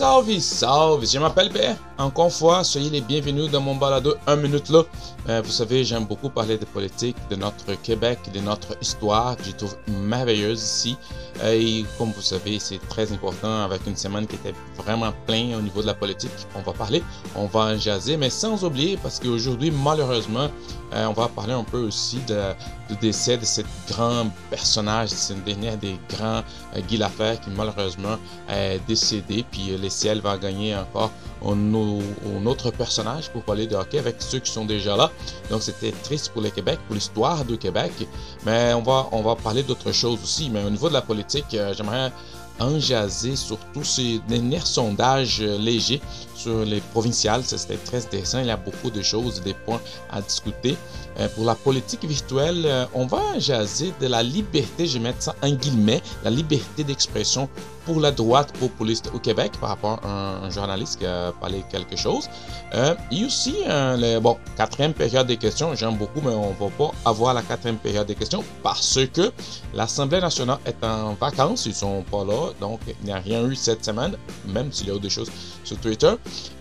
Salve, salve, je m'appelle PR. Encore une fois, soyez les bienvenus dans mon balado 1 minute là. Euh, vous savez, j'aime beaucoup parler de politique, de notre Québec, de notre histoire que je trouve merveilleuse ici. Euh, et comme vous savez, c'est très important avec une semaine qui était vraiment pleine au niveau de la politique. On va parler, on va en jaser, mais sans oublier, parce qu'aujourd'hui, malheureusement, euh, on va parler un peu aussi de, du décès de ce grand personnage, c'est une dernière des grands Guy Lafayette qui malheureusement est décédé. Puis les ciels va gagner encore un, autre personnage pour parler de hockey avec ceux qui sont déjà là. Donc c'était triste pour le Québec, pour l'histoire du Québec. Mais on va, on va parler d'autres choses aussi. Mais au niveau de la politique, euh, j'aimerais en jaser sur tous ces derniers sondages euh, légers sur les provinciales. C'était très intéressant. Il y a beaucoup de choses, des points à discuter. Euh, pour la politique virtuelle, euh, on va jaser de la liberté, je vais mettre ça en guillemets, la liberté d'expression pour la droite populiste au Québec par rapport à un, journaliste qui a parlé quelque chose. Euh, et aussi, le, bon, quatrième période des questions, j'aime beaucoup, mais on ne va pas avoir la quatrième période des questions parce que l'Assemblée nationale est en vacances, ils sont pas là, donc il n'y a rien eu cette semaine, même s'il y a eu des choses sur Twitter.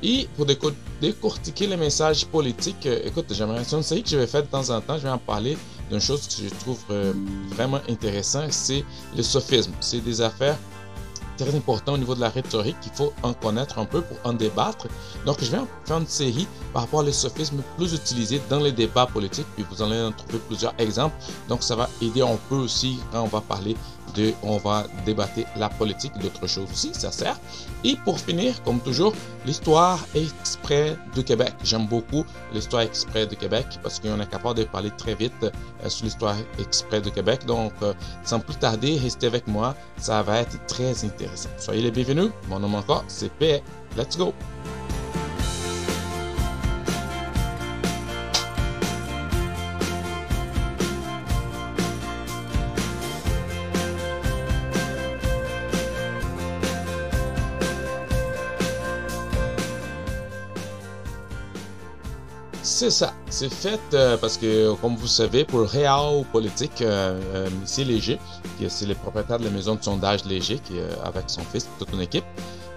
Et pour décortiquer les messages politiques, écoute, j'aimerais, c'est une série que je vais faire de temps en temps, je vais en parler d'une chose que je trouve euh, vraiment intéressant, c'est le sophisme. C'est des affaires très importantes au niveau de la rhétorique qu'il faut en connaître un peu pour en débattre. Donc, je vais en faire une série par rapport aux sophismes plus utilisés dans les débats politiques, puis vous allez en trouver plusieurs exemples. Donc, ça va aider un peu aussi quand on va parler on va débattre la politique d'autres choses aussi, ça sert. Et pour finir, comme toujours, l'histoire exprès du Québec. J'aime beaucoup l'histoire exprès du Québec parce qu'on est capable de parler très vite euh, sur l'histoire exprès du Québec. Donc, euh, sans plus tarder, restez avec moi, ça va être très intéressant. Soyez les bienvenus. Mon nom encore, c'est P. Let's go! C'est ça. C'est fait euh, parce que, comme vous savez, pour Real Politique, euh, euh, c'est Léger, c'est le propriétaire de la maison de sondage Léger, avec son fils, toute une équipe,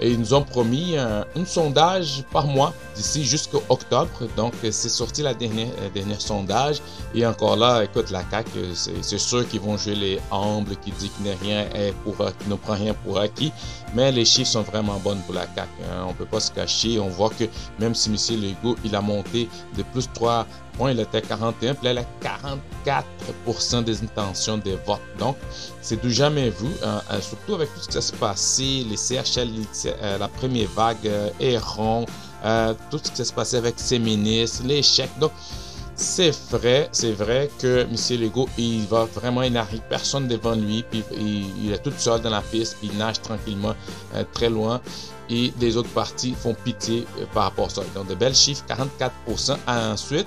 et ils nous ont promis un, sondage par mois d'ici jusqu'au octobre. Donc, c'est sorti la dernière, dernière sondage. Et encore là, écoute, la CAQ, c'est sûr qu'ils vont jouer les humbles, qui disent qu'il ne prend rien pour acquis. Mais les chiffres sont vraiment bonnes pour la CAQ. Hein. On ne peut pas se cacher. On voit que même si M. Legault, il a monté de plus 3 points, il était 41, puis là, il a 44% des intentions des votes. Donc, c'est du jamais vu, hein, euh, surtout avec tout ce qui s'est passé, les CHL, euh, la première vague, Héron, euh, tout ce qui s'est passé avec ses ministres, chèques. Donc, c'est vrai, c'est vrai que M. Legault, il va vraiment, il n'arrive personne devant lui, puis il, est tout seul dans la piste, puis il nage tranquillement très loin et les autres partis font pitié euh, par rapport à ça. Donc, de belles chiffres, 44%. Ensuite,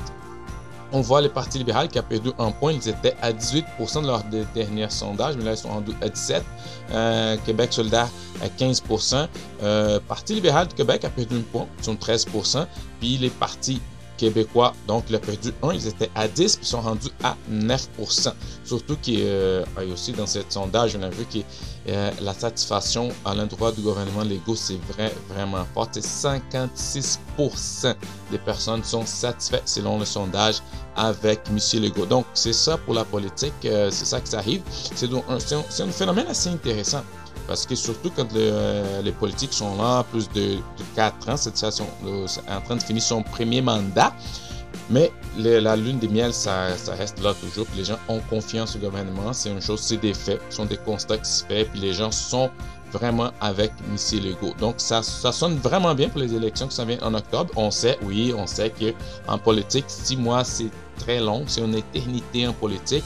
on voit le Parti libéral qui a perdu un point. Ils étaient à 18% de leur dernier sondage, mais là, ils sont à 17%. Euh, Québec solidaire à 15%. Euh, Parti libéral du Québec a perdu un point, ils sont 13%. Puis les partis québécois. Donc, il a perdu 1, ils étaient à 10, puis ils sont rendus à 9%. Surtout qu'il euh, y a aussi dans ce sondage, on a vu que euh, la satisfaction à l'endroit du gouvernement Legault, c'est vrai, vraiment fort. 56% des personnes sont satisfaites selon le sondage avec M. Legault. Donc, c'est ça pour la politique, euh, c'est ça que ça arrive. C'est un phénomène assez intéressant. Parce que surtout quand euh, les politiques sont là plus de, 4 ans, cette situation est en train de finir son premier mandat. Mais la lune des miel, ça, reste là toujours. Puis les gens ont confiance au gouvernement. C'est une chose, c'est des faits, ce sont des constats qui se font. Puis les gens sont vraiment avec M. Legault. Donc ça, sonne vraiment bien pour les élections qui s'en viennent en octobre. On sait, oui, on sait qu'en politique, six mois, c'est très long. C'est une éternité en politique.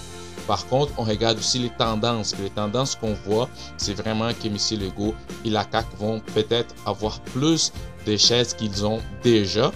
Par contre, on regarde aussi les tendances. les tendances qu'on voit, c'est vraiment que M. Legault et la CAQ vont peut-être avoir plus de chaises qu'ils ont déjà.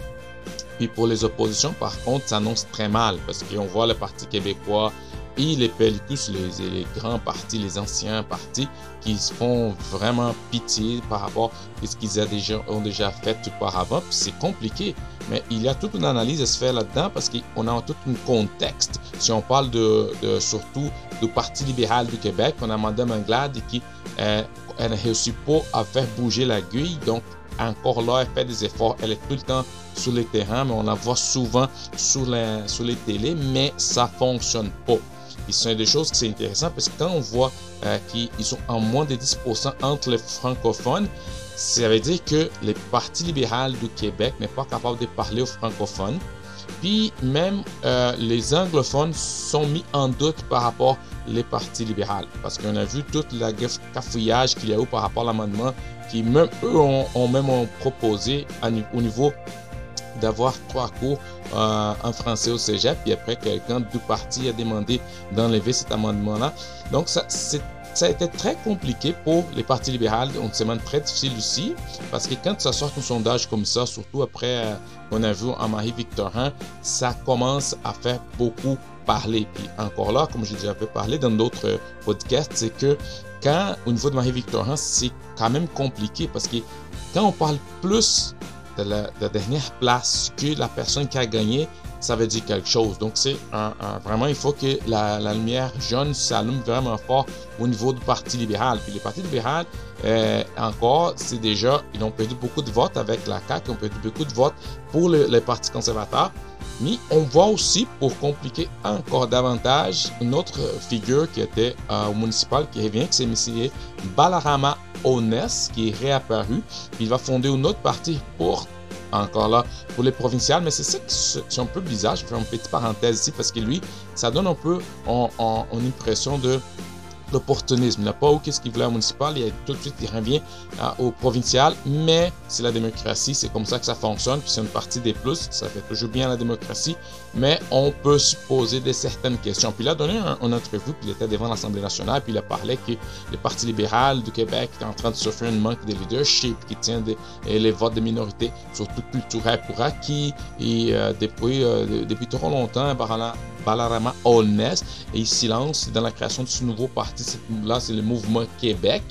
Puis pour les oppositions, par contre, ça annonce très mal parce qu'on voit le Parti québécois et les pellicus, les, les, grands partis, les anciens partis, qui se font vraiment pitié par rapport à ce qu'ils ont déjà, ont déjà fait auparavant. Puis c'est compliqué, mais il y a toute une analyse à se faire là-dedans parce qu'on a tout un contexte. Si on parle de, surtout du Parti libéral du Québec, on a Mme Anglade qui, euh, ne réussit pas à faire bouger l'aiguille. Donc, encore là, elle fait des efforts. Elle est tout le temps sur le terrain, mais on la voit souvent sur les, sur les télés, mais ça fonctionne pas. Et c'est des choses qui c'est intéressant parce que quand on voit euh, qu'ils sont en moins de 10% entre les francophones, ça veut dire que les partis libéral du Québec n'est pas capable de parler aux francophones. Puis même euh, les anglophones sont mis en doute par rapport les partis libéraux. Parce qu'on a vu tout le cafouillage qu'il y a eu par rapport à l'amendement qui même eux ont, même proposé au niveau d'avoir trois cours euh, en français au cégep. Puis après, quelqu'un du parti a demandé d'enlever cet amendement-là. Donc, ça, ça a été très compliqué pour les partis libéraux, une semaine très difficile aussi, parce que quand ça sort un sondage comme ça, surtout après euh, qu'on a vu en Marie-Victorin, ça commence à faire beaucoup parler. Puis encore là, comme j'ai déjà parlé dans d'autres podcasts, c'est que quand au niveau de Marie-Victorin, c'est quand même compliqué parce que quand on parle plus de la, dernière place que la personne qui a gagné, ça veut dire quelque chose. Donc, c'est vraiment, il faut que la, lumière jaune s'allume vraiment fort au niveau du Parti libéral. Puis le Parti libéral, euh, encore, c'est déjà, ils ont perdu beaucoup de votes avec la CAQ, ils ont perdu beaucoup de votes pour le, le Parti conservateur. Mais on voit aussi, pour compliquer encore davantage, une autre figure qui était euh, au municipal qui revient, c'est M. Balarama Ones, qui est réapparu. Il va fonder une autre partie pour, encore là, pour les provinciales. Mais c'est ça qui c'est un peu bizarre. Je fais une petite parenthèse ici parce que lui, ça donne un peu une impression de l'opportunisme. Il n'a pas eu qu'est-ce qu'il voulait au municipal, a tout de suite il revient au provincial, mais c'est la démocratie, c'est comme ça que ça fonctionne, puis c'est une partie des plus, ça fait toujours bien la démocratie, mais on peut se poser des certaines questions. Puis il a donné un, une entrevue, puis il était devant l'Assemblée nationale, puis il a parlé que le Parti libéral du Québec est en train de souffrir un manque de leadership, qui tient les votes de minorités, surtout culturels, pour acquis, et euh, depuis, euh, depuis trop longtemps, Balarama Holness et il s'y dans la création de ce nouveau parti. Là, c'est le mouvement Québec.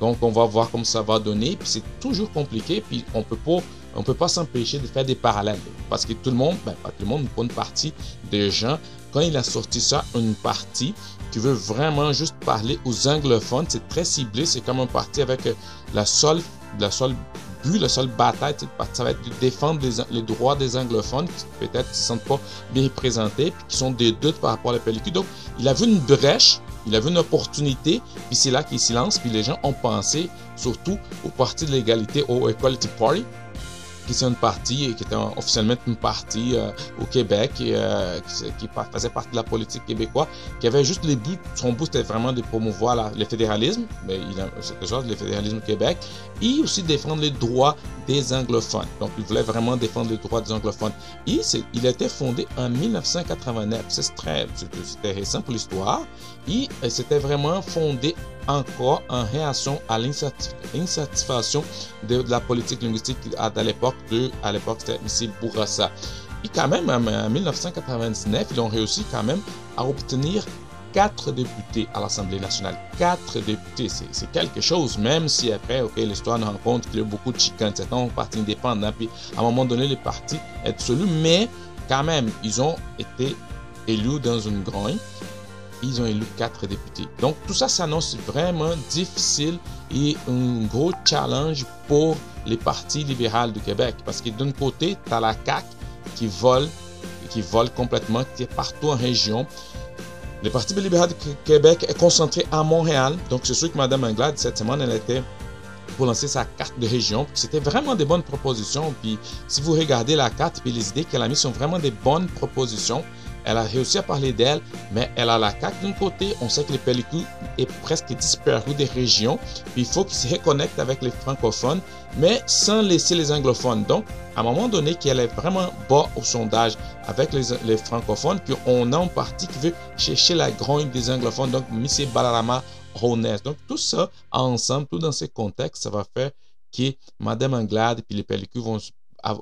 Donc, on va voir comment ça va donner. Puis c'est toujours compliqué. Puis on peut pas, on peut pas s'empêcher de faire des parallèles parce que tout le monde, ben, pas tout le monde, une partie des gens, quand il a sorti ça, une partie qui veut vraiment juste parler aux anglophones, c'est très ciblé. C'est comme un parti avec la seule, la seule la seule bataille, ça va être de défendre les, droits des anglophones qui peut-être ne se sentent pas bien représentés, puis qui sont des doutes par rapport à la pellicule. Donc, il a vu une brèche, il a vu une opportunité, puis c'est là qu'il s'y puis les gens ont pensé surtout au Parti de l'égalité, au Equality Party, qui c'est une partie, qui était officiellement une partie euh, au Québec, euh, qui, faisait partie de la politique québécoise, qui avait juste les buts, son but c'était vraiment de promouvoir le fédéralisme, mais il a quelque chose, le fédéralisme au Québec, et aussi défendre les droits des anglophones. Donc il voulait vraiment défendre les droits des anglophones. Et il a été fondé en 1989, c'est très, c'était récent pour l'histoire, et c'était vraiment fondé encore en réaction à l'insatisfaction de, la politique linguistique à, l'époque de, à l'époque c'était M. Bourassa. Et quand même, en 1999, ils ont réussi quand même à obtenir quatre députés à l'Assemblée nationale. Quatre députés, c'est quelque chose, même si après, ok, l'histoire nous rend compte qu'il y a beaucoup de chicanes, c'est un parti indépendant, puis à un moment donné, les partis est dissolu, mais quand même, ils ont été élus dans une grogne ils ont élu quatre députés. Donc tout ça s'annonce vraiment difficile et un gros challenge pour les partis libéraux du Québec. Parce que d'un côté, tu as la CAQ qui vole, qui vole complètement, qui est partout en région. Le Parti libéral du Québec est concentré à Montréal. Donc c'est sûr que Mme Anglade, cette semaine, elle était pour lancer sa carte de région. C'était vraiment des bonnes propositions. Puis si vous regardez la carte, puis les idées qu'elle a mises sont vraiment des bonnes propositions. Elle a réussi à parler d'elle, mais elle a la CAQ d'un côté. On sait que les pellicules est presque disparu des régions. il faut qu'ils se reconnectent avec les francophones, mais sans laisser les anglophones. Donc, à un moment donné, qu'elle est vraiment bas au sondage avec les, francophones, qu'on a un parti qui veut chercher la grogne des anglophones. Donc, M. Balarama Rones. Donc, tout ça ensemble, tout dans ces contextes, ça va faire que Madame Anglade puis les pellicules vont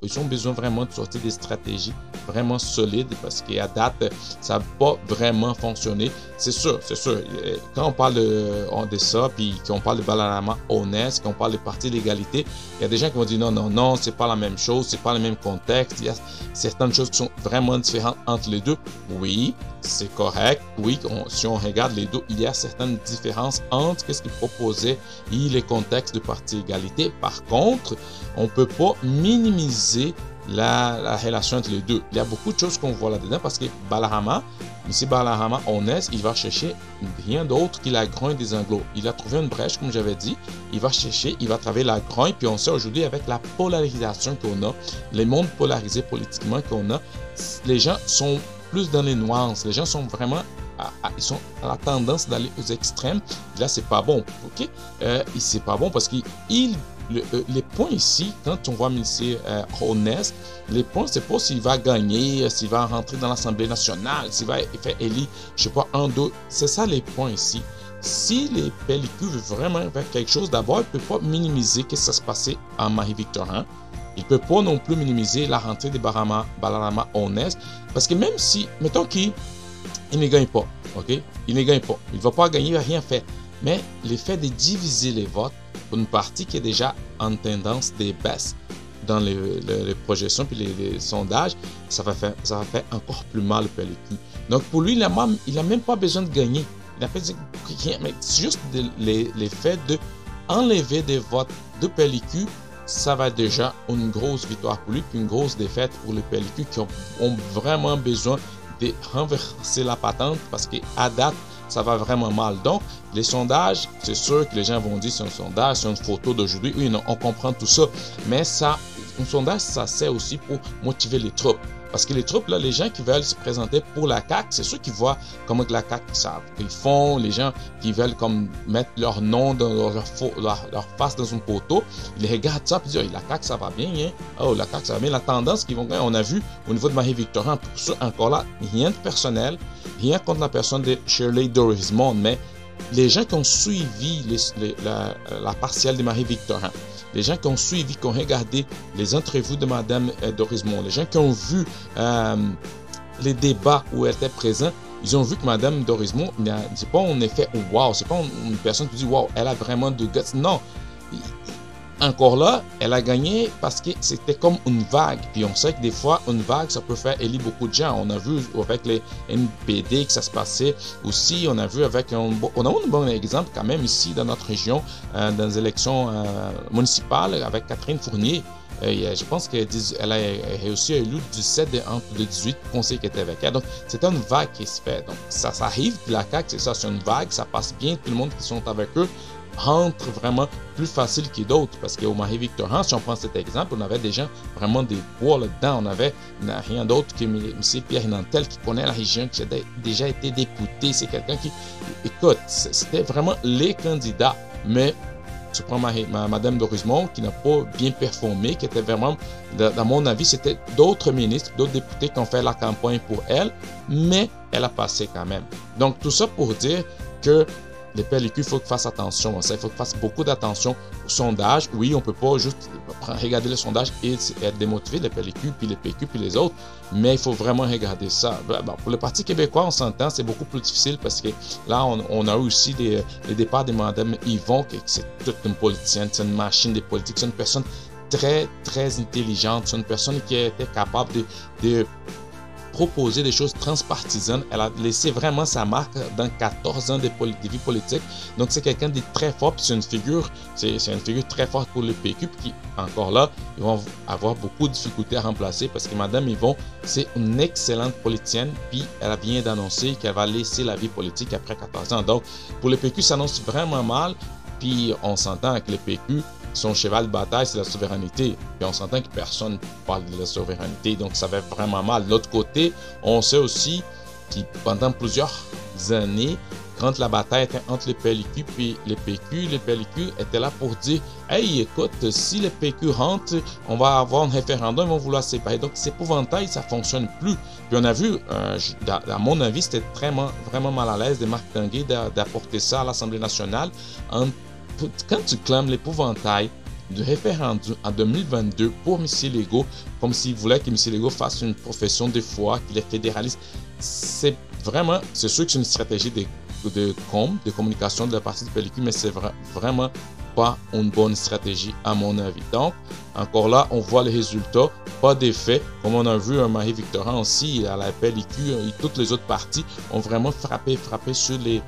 ils ont besoin vraiment de sortir des stratégies vraiment solides parce qu'à date, ça n'a pas vraiment fonctionné. C'est sûr, c'est sûr. Quand on parle de, de ça, puis qu'on parle de Balarama honnête, qu'on parle de parti d'égalité, il y a des gens qui vont dire non, non, non, c'est pas la même chose, c'est pas le même contexte. Il y a certaines choses qui sont vraiment différentes entre les deux. Oui, c'est correct. Oui, si on regarde les deux, il y a certaines différences entre ce qu'il proposait et les contextes de parti égalité. Par contre, on ne peut pas minimiser la, relation entre les deux. Il y a beaucoup de choses qu'on voit là-dedans parce que Balarama, ici Balarama, honnête, il va chercher rien d'autre que la grogne des anglo. Il a trouvé une brèche, comme j'avais dit. Il va chercher, il va travailler la grogne. Puis on sait aujourd'hui avec la polarisation qu'on a, les mondes polarisés politiquement qu'on a, les gens sont plus dans les nuances. Les gens sont vraiment ils sont à la tendance d'aller aux extrêmes. Là, c'est pas bon. Ok, euh, c'est pas bon parce qu'il euh, les points ici, quand on voit M. Euh, les points, c'est pas s'il va gagner, s'il va rentrer dans l'Assemblée nationale, s'il va faire élire, je sais pas, un, deux. C'est ça les points ici. Si les pellicules veulent vraiment faire quelque chose, d'abord, il ne peut pas minimiser ce qui se passait en Marie-Victorin. Il ne peut pas non plus minimiser la rentrée des Barama, Balarama Honest. Parce que même si, mettons qu'il ne gagne pas, ok? Il ne gagne pas. Il ne va pas gagner, il va rien faire. Mais l'effet de diviser les votes pour une partie qui est déjà en tendance des baisses dans les, projections puis les, sondages, ça va, faire, encore plus mal au PLQ. Donc pour lui, il n'a même, pas besoin de gagner. Il a fait mais juste l'effet de enlever des votes de PLQ, ça va déjà une grosse victoire pour lui, puis une grosse défaite pour les PLQ qui ont, vraiment besoin de renverser la patente parce qu'à date, ça va vraiment mal. Donc, les sondages, c'est sûr que les gens vont dire c'est un sondage, c'est une photo d'aujourd'hui. Oui, on comprend tout ça. Mais ça, un sondage, ça sert aussi pour motiver les troupes. Parce que les troupes, les gens qui veulent se présenter pour la CAQ, c'est ceux qui voient comment la CAQ savent, qu'ils font, les gens qui veulent comme mettre leur nom, dans leur, face dans un poteau, ils regardent ça et disent, la CAQ, ça va bien, hein? Oh, la CAQ, ça va bien. La tendance qu'ils vont gagner, on a vu au niveau de Marie-Victorin, pour ça, encore là, rien de personnel, rien contre la personne de Shirley Dorismond, mais les gens qui ont suivi la, la partielle de Marie-Victorin, les gens qui ont suivi, qui ont regardé les entrevues de Madame euh, Dorismond, les gens qui ont vu euh, les débats où elle était présente, ils ont vu que Madame Dorismond, c'est pas un effet wow, c'est pas une personne qui dit wow, elle a vraiment de guts. Non, encore là, elle a gagné parce que c'était comme une vague. Puis on sait que des fois, une vague, ça peut faire élire beaucoup de gens. On a vu avec les NPD que ça se passait aussi. On a vu avec un, on a un bon exemple quand même ici dans notre région, euh, dans les élections euh, municipales avec Catherine Fournier. Euh, je pense qu'elle a réussi à élu 17 entre 18 conseils qui étaient avec elle. Donc, c'est une vague qui se fait. Donc, ça, ça arrive, la CAQ, c'est ça, c'est une vague, ça passe bien, tout le monde qui sont avec eux rentre vraiment plus facile que d'autres. Parce qu'au Marie-Victorin, si on prend cet exemple, on avait des gens vraiment des bois là-dedans. On avait rien d'autre que M. Pierre Nantel qui connaît la région, qui a déjà été député. C'est quelqu'un qui. Écoute, c'était vraiment les candidats. Mais tu prends Madame Dorismont qui n'a pas bien performé, qui était vraiment, dans mon avis, c'était d'autres ministres, d'autres députés qui ont fait la campagne pour elle, mais elle a passé quand même. Donc tout ça pour dire que les PLQ, il faut qu'ils fassent attention à ça. Il faut qu'ils fassent beaucoup d'attention au sondage. Oui, on ne peut pas juste regarder le sondage et être démotivé, les PLQ, puis les PQ, puis les autres, mais il faut vraiment regarder ça. Ben, pour le Parti québécois, on s'entend, c'est beaucoup plus difficile parce que là, on, a aussi des, les départs de Mme Yvon, qui c'est toute une politicienne, c'est une machine de politique, c'est une personne très, très intelligente, c'est une personne qui était capable de proposer des choses transpartisanes. Elle a laissé vraiment sa marque dans 14 ans de, vie politique. Donc, c'est quelqu'un de très fort. C'est une figure, c'est une figure très forte pour le PQ. Puis, encore là, ils vont avoir beaucoup de difficultés à remplacer parce que Madame Yvon, c'est une excellente politicienne. Puis, elle vient d'annoncer qu'elle va laisser la vie politique après 14 ans. Donc, pour le PQ, ça annonce vraiment mal. Puis, on s'entend avec le PQ son cheval de bataille, c'est la souveraineté. Et on s'entend que personne parle de la souveraineté, donc ça va vraiment mal. De l'autre côté, on sait aussi que pendant plusieurs années, quand la bataille était entre les PLQ et les PQ, les PLQ étaient là pour dire Hey, écoute, si les PQ rentrent, on va avoir un référendum, ils vont vouloir séparer. Donc, c'est épouvantail, ça fonctionne plus. Puis, on a vu, euh, à mon avis, c'était vraiment, vraiment mal à l'aise de Marc Tanguay d'apporter ça à l'Assemblée nationale quand tu clames l'épouvantail du référendum en 2022 pour M. Legault, comme s'il voulait que M. Legault fasse une profession de foi, qu'il est fédéraliste, c'est vraiment, c'est sûr que c'est une stratégie de, de com, de communication de la partie de pellicule, mais c'est vraiment pas une bonne stratégie à mon avis. Donc, encore là, on voit les résultats, pas d'effet. Comme on a vu Marie-Victorin aussi à la pellicule et toutes les autres parties ont vraiment frappé, frappé sur les,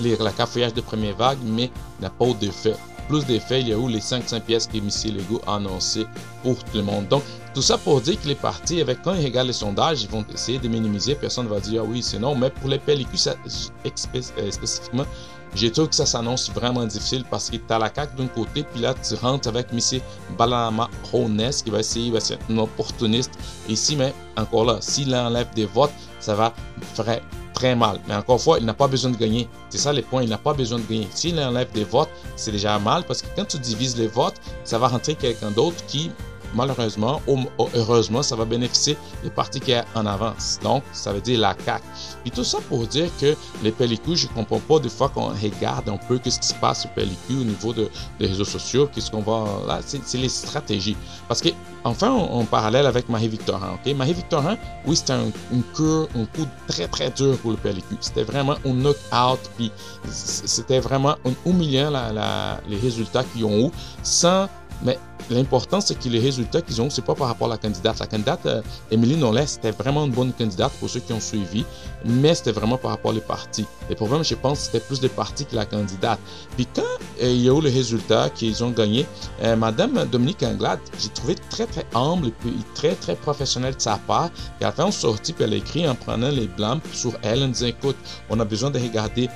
les la cafouillage de première vague, mais n'a pas d'effet. Plus d'effet, il y a eu les 500 pièces que M. Legault a annoncé pour tout le monde. Donc, tout ça pour dire que les partis, avec, quand ils regardent les sondages, ils vont essayer de minimiser. Personne ne va dire, ah oui, c'est non. Mais pour les pellicules, euh, spécifiquement, j'ai trouvé que ça s'annonce vraiment difficile parce que tu as la CAQ d'un côté, puis là, tu rentres avec M. Balama Rones qui va essayer, va être un opportuniste ici, mais encore là, s'il enlève des votes, ça va faire très mal. Mais encore une fois, il n'a pas besoin de gagner. C'est ça les points, il n'a pas besoin de gagner. S'il enlève des votes, c'est déjà mal parce que quand tu divises les votes, ça va rentrer quelqu'un d'autre qui malheureusement ou heureusement, ça va bénéficier des partis qui sont en avance. Donc, ça veut dire la CAQ. Et tout ça pour dire que les pellicules, je comprends pas des fois qu'on regarde un peu ce qui se passe aux pellicules au niveau de, des réseaux sociaux, qu'est-ce qu'on va là, c'est les stratégies. Parce que, enfin, en parallèle avec Marie-Victorin, ok? Marie-Victorin, oui, c'était un, une cure, un coup très, très dur pour le pellicule. C'était vraiment un knock-out, puis c'était vraiment humiliant la, les résultats qu'ils ont eu sans mais l'important, c'est que les résultats qu'ils ont, c'est pas par rapport à la candidate. La candidate, euh, Émilie Nollet, c'était vraiment une bonne candidate pour ceux qui ont suivi, mais c'était vraiment par rapport aux partis. Le problème, je pense, c'était plus des partis que la candidate. Puis quand euh, il y a eu les résultats qu'ils ont gagnés, euh, Madame Dominique Anglade, j'ai trouvé très, très humble et puis très, très professionnel de sa part. Elle a fait une sortie, puis elle a écrit en prenant les blancs sur elle, en disant, écoute, on a besoin de regarder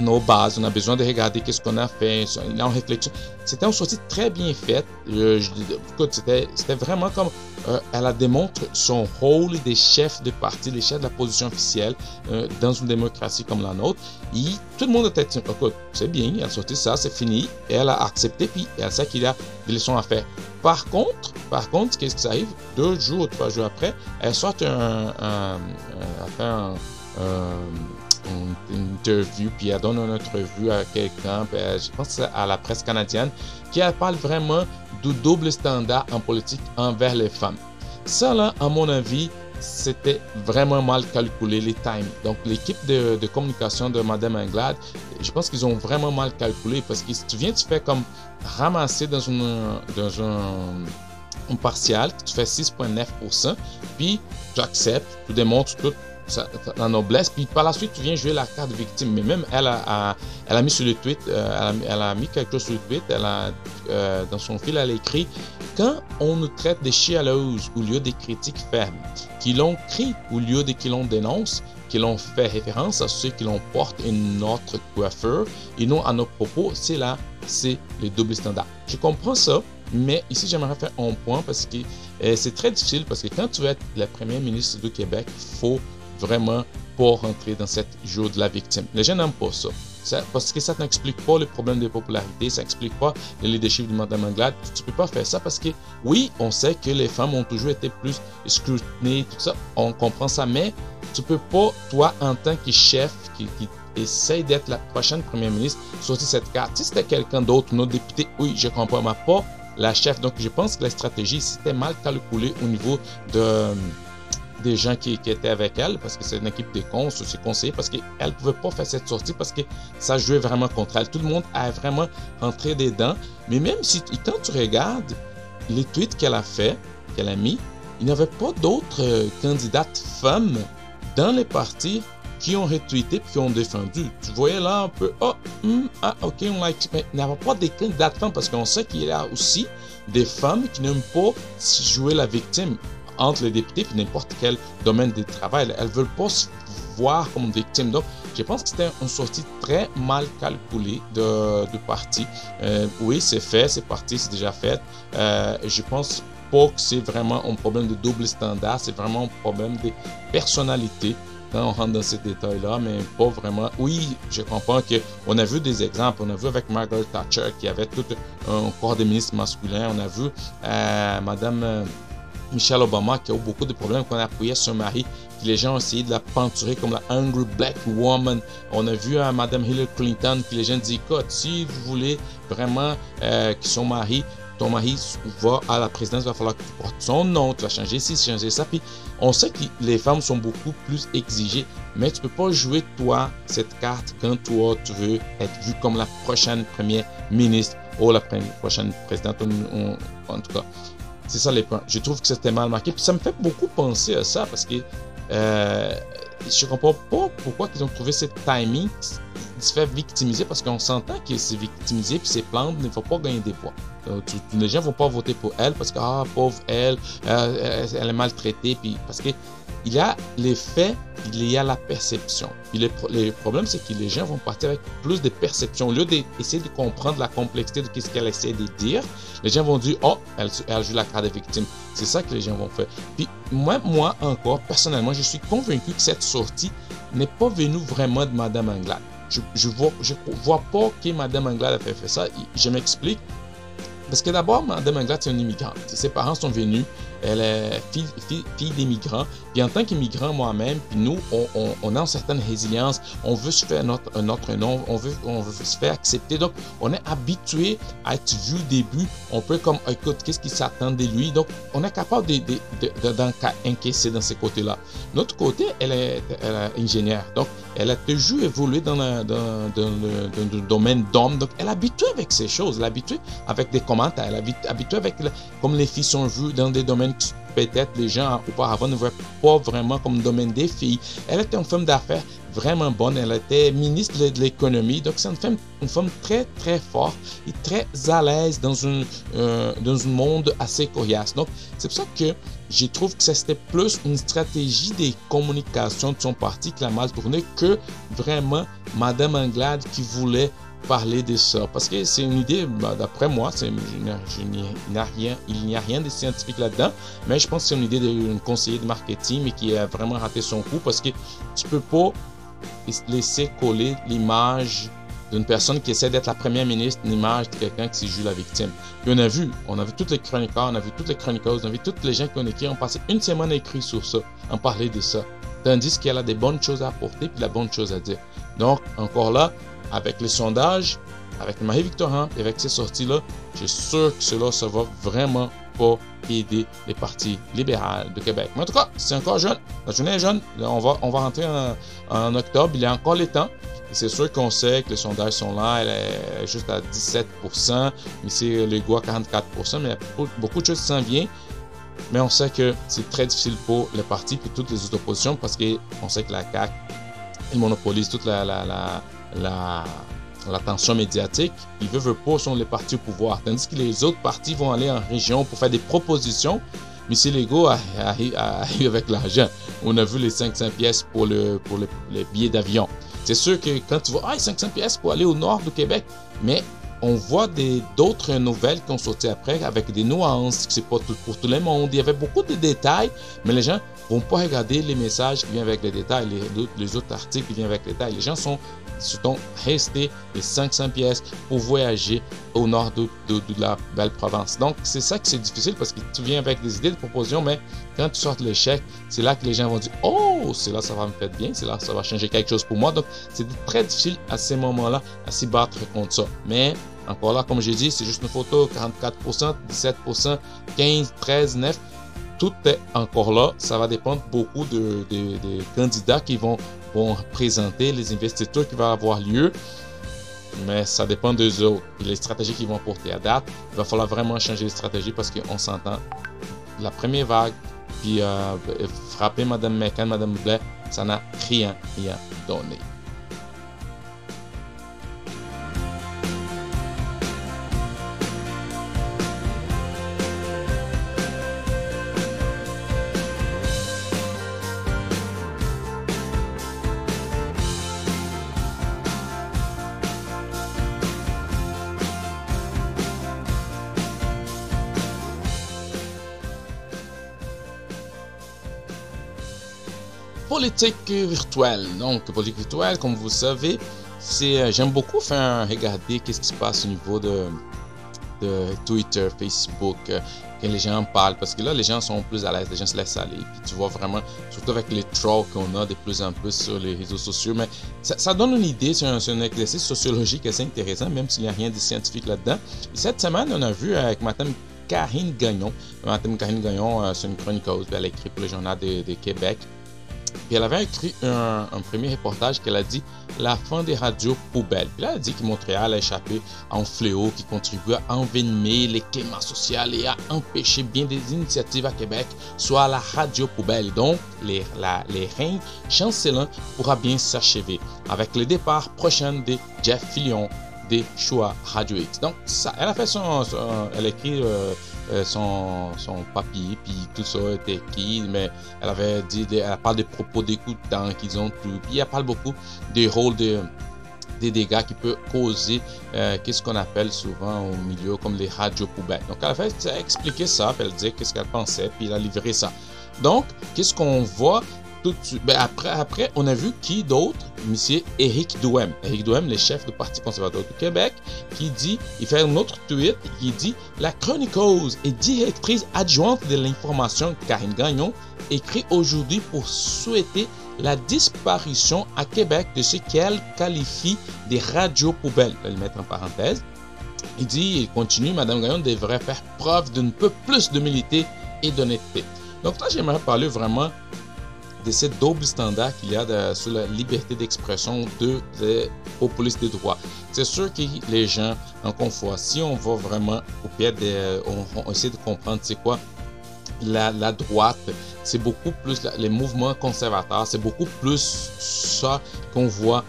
nos bases, on a besoin de regarder qu'est-ce qu'on a fait, il en réflexion. C'était une sortie très bien faite. C'était vraiment comme euh, elle a démontré son rôle des chefs de parti, des chefs de la position officielle euh, dans une démocratie comme la nôtre. Et tout le monde était, c'est bien, elle a sorti ça, c'est fini. Et elle a accepté, puis elle sait qu'il y a des leçons à faire. Par contre, par contre, qu'est-ce qui arrive? Deux jours ou trois jours après, elle sort un, un, un, un une interview, puis elle donne une entrevue à quelqu'un, je pense à la presse canadienne, qui parle vraiment du double standard en politique envers les femmes. Ça, là, à mon avis, c'était vraiment mal calculé les times. Donc, l'équipe de, communication de Madame Anglade, je pense qu'ils ont vraiment mal calculé parce que si tu viens, tu fais comme ramasser dans, une, dans un, un partial, tu fais 6,9%, puis tu acceptes, tu démontres tout la noblesse. Puis par la suite, tu viens jouer la carte victime. Mais même elle a, elle a mis sur le tweet, euh, elle, a, mis quelque chose sur le tweet. Elle a, euh, dans son fil, elle a écrit Quand on nous traite de chialeuses au lieu des critiques fermes, qui l'ont crie au lieu de qui l'on dénonce, qui l'ont fait référence à ceux qui l'ont porte une autre coiffeur et non à nos propos, c'est là, c'est le double standard. Je comprends ça, mais ici, j'aimerais faire un point parce que euh, c'est très difficile parce que quand tu veux être le premier ministre du Québec, il faut vraiment pour rentrer dans cette jour de la victime. Les gens n'aiment pas ça. parce que ça n'explique pas le problème de popularité, ça n'explique pas le leadership de Mme Anglade. Tu ne peux pas faire ça parce que, oui, on sait que les femmes ont toujours été plus scrutinées, tout ça, on comprend ça, mais tu ne peux pas, toi, en tant que chef qui, essaye d'être la prochaine première ministre, sortir cette carte. Si c'était quelqu'un d'autre, notre député, oui, je comprends, mais pas la chef. Donc, je pense que la stratégie, c'était mal calculée au niveau de des gens qui, étaient avec elle, parce que c'est une équipe de cons, c'est conseillé, parce qu'elle ne pouvait pas faire cette sortie, parce que ça jouait vraiment contre elle. Tout le monde a vraiment rentré dedans. Mais même si, quand tu regardes les tweets qu'elle a fait, qu'elle a mis, il n'y avait pas d'autres euh, candidates femmes dans les partis qui ont retweeté et qui ont défendu. Tu voyais là un peu, oh, hmm, ah, ok, on like. Mais il n'y avait pas des candidates femmes parce qu'on sait qu'il y a aussi des femmes qui n'aiment pas jouer la victime entre les députés et n'importe quel domaine de travail. Elles ne veulent pas se voir comme victimes. Donc, je pense que c'était une sortie très mal calculée de, de parti. Euh, oui, c'est fait, c'est parti, c'est déjà fait. Euh, je pense pas que c'est vraiment un problème de double standard, c'est vraiment un problème de personnalité quand on rentre dans ces détails-là, mais pas vraiment. Oui, je comprends qu'on a vu des exemples. On a vu avec Margaret Thatcher qui avait tout un corps de ministres masculins. On a vu euh, Madame Michelle Obama qui a eu beaucoup de problèmes quand elle appuyait son mari, que les gens ont essayé de la peinturer comme la Angry Black Woman. On a vu à Madame Hillary Clinton que les gens disent si vous voulez vraiment euh, que son mari ton mari va à la présidence, il va falloir que tu portes son nom, tu vas changer ci, changer ça. Puis on sait que les femmes sont beaucoup plus exigées, mais tu peux pas jouer toi cette carte quand toi tu veux être vu comme la prochaine première ministre ou la prochaine présidente en, tout cas. C'est ça les points. Je trouve que c'était mal marqué. Puis ça me fait beaucoup penser à ça parce que euh, je comprends pas pourquoi ils ont trouvé ce timing se fait victimiser parce qu'on s'entend qu'il s'est victimisé puis ses plantes ne faut pas gagner des voix. Euh, les gens vont pas voter pour elle parce que ah pauvre elle, euh, elle, est maltraitée puis parce que il y a les faits, il y a la perception. Puis le, problème, c'est que les gens vont partir avec plus de perception. Au lieu d'essayer de comprendre la complexité de ce qu'elle essaie de dire, les gens vont dire, oh, elle, joue la carte des victimes. C'est ça que les gens vont faire. Puis moi, moi encore, personnellement, je suis convaincu que cette sortie n'est pas venue vraiment de Madame Anglade. Je, je vois, je vois pas que Madame Anglade a fait, ça. Je m'explique. Parce que d'abord, Madame Anglade, c'est une immigrante. Ses parents sont venus elle est fille, fille, fille d'immigrants. Puis en tant qu'immigrant moi-même, puis nous, on, a une certaine résilience. On veut se faire notre, nom, on veut, on veut se faire accepter. Donc, on est habitué à être vu au début. On peut comme, écoute, qu'est-ce qui s'attend de lui? Donc, on est capable d'encaisser de, dans ces côtés-là. Notre côté, elle est, ingénieure. Donc, elle a toujours évolué dans, dans, dans, le, domaine d'homme. Donc, elle est habituée avec ces choses. Elle est habituée avec des commentaires. Elle est habituée avec, comme les filles sont vues dans des domaines peut-être les gens auparavant ne voyaient pas vraiment comme domaine des filles. Elle était une femme d'affaires vraiment bonne. Elle était ministre de l'économie. Donc, c'est une femme, très, très forte et très à l'aise dans, un, euh, dans un monde assez coriace. Donc, c'est pour ça que je trouve que c'était plus une stratégie de communication de son parti qui l'a mal tourné que vraiment Madame Anglade qui voulait parler de ça. Parce que c'est une idée, bah, d'après moi, rien, il n'y a rien de scientifique là-dedans, mais je pense que c'est une idée d'un conseiller de marketing, mais qui a vraiment raté son coup parce que tu peux pas laisser coller l'image d'une personne qui essaie d'être la première ministre, l'image de quelqu'un qui joue la victime. Puis on a vu, on a vu toutes les chroniqueurs, on a vu toutes les chroniqueuses, on a vu toutes les gens qui ont écrit, on passé une semaine à écrire sur ça, en parler de ça. Tandis qu'elle a des bonnes choses à apporter, puis la bonne chose à dire. Donc, encore là, avec les sondages, avec Marie-Victorin et avec ces sorties-là, je suis sûr que cela, ça va vraiment pas aider les partis libéraux de Québec. Mais en tout cas, c'est encore jeune. La journée est jeune. On va, on va rentrer en, octobre. Il y a encore les temps. C'est sûr qu'on sait que les sondages sont là. Elle est juste à 17 mais c'est le à 44% Mais beaucoup de choses s'en viennent. Mais on sait que c'est très difficile pour les partis et toutes les autres oppositions parce qu'on sait que la CAQ monopolise toute la, la l'attention médiatique, ils veulent, pas sont les partis au pouvoir. Tandis que les autres partis vont aller en région pour faire des propositions. Mais c'est Legault arrive avec l'argent. On a vu les 500 pièces pour, le, pour le, les billets d'avion. C'est sûr que quand tu vois, ah, 500 pièces pour aller au nord du Québec, mais on voit d'autres nouvelles qui ont sorti après avec des nuances, c'est pas pour tout le monde. Il y avait beaucoup de détails, mais les gens vont pas regarder les messages qui viennent avec les détails, les, les autres articles qui viennent avec les détails. Les gens sont sont restés les 500 pièces pour voyager au nord de, la belle province. Donc, c'est ça que c'est difficile parce que tu viens avec des idées de propositions, mais quand tu sortes le chèque, c'est là que les gens vont dire Oh, c'est là ça va me faire bien, c'est là ça va changer quelque chose pour moi. Donc, c'est très difficile à ces moments-là à s'y battre contre ça. Mais, encore là, comme j'ai dit, c'est juste une photo 44%, 17%, 15, 13, 9 tout est encore là. Ça va dépendre beaucoup de, candidats qui vont, présenter, les investiteurs qui vont avoir lieu. Mais ça dépend des autres. les stratégies qu'ils vont porter à date, il va falloir vraiment changer de stratégie parce qu'on s'entend. La première vague, puis euh, frapper Mme McCann, Mme Blais, ça n'a rien, rien donné. Politique virtuelle. Donc, politique virtuelle, comme vous savez, c'est euh, j'aime beaucoup faire regarder qu'est-ce qui se passe au niveau de, Twitter, Facebook, que les gens en parlent. Parce que là, les gens sont plus à l'aise, les gens se laissent aller. Puis tu vois vraiment, surtout avec les trolls qu'on a de plus en plus sur les réseaux sociaux. Mais ça, donne une idée, c'est un, exercice sociologique assez intéressant, même s'il n'y a rien de scientifique là-dedans. cette semaine, on a vu avec Madame Karine Gagnon. Madame Karine Gagnon, euh, c'est une chroniqueuse, elle a écrit pour le journal de Québec. Puis elle avait écrit un, premier reportage qu'elle a dit La fin des radios poubelles. Puis elle a dit que Montréal a échappé à un fléau qui contribue à envenimer les climats sociaux et à empêcher bien des initiatives à Québec, soit la radio poubelle. Donc, les, la, les règnes chancelants pourra bien s'achever avec le départ prochain de Jeff Fillion des choix Radio X. Donc, ça, elle a fait son, elle écrit euh, son, son papier, puis tout ça était écrit, mais elle avait dit, elle parle des propos d'écoutants qu'ils ont tout, puis elle parle beaucoup des rôles de, des dégâts qui peuvent causer, euh, qu'est-ce qu'on appelle souvent au milieu comme les radios poubelles. Donc elle a fait expliquer ça, elle dit qu'est-ce qu'elle pensait, puis elle a livré ça. Donc, qu'est-ce qu'on voit ben, après, on a vu qui d'autre? Monsieur Éric Douem. Éric Douem, le chef du Parti conservateur du Québec, qui dit, il fait un autre tweet qui dit La chroniqueuse et directrice adjointe de l'information Karine Gagnon écrit aujourd'hui pour souhaiter la disparition à Québec de ce qu'elle qualifie des radios poubelles. Je vais le mettre en parenthèse. Il dit, il continue, Madame Gagnon devrait faire preuve d'un peu plus d'humilité et d'honnêteté. Donc là, j'aimerais parler vraiment de ce double standard qu'il y a sur la liberté d'expression de, des populistes de droit. C'est sûr que les gens, encore une fois, si on va vraiment au pied de... On, essaie de comprendre c'est quoi la, la droite, c'est beaucoup plus les mouvements conservateurs, c'est beaucoup plus ça qu'on voit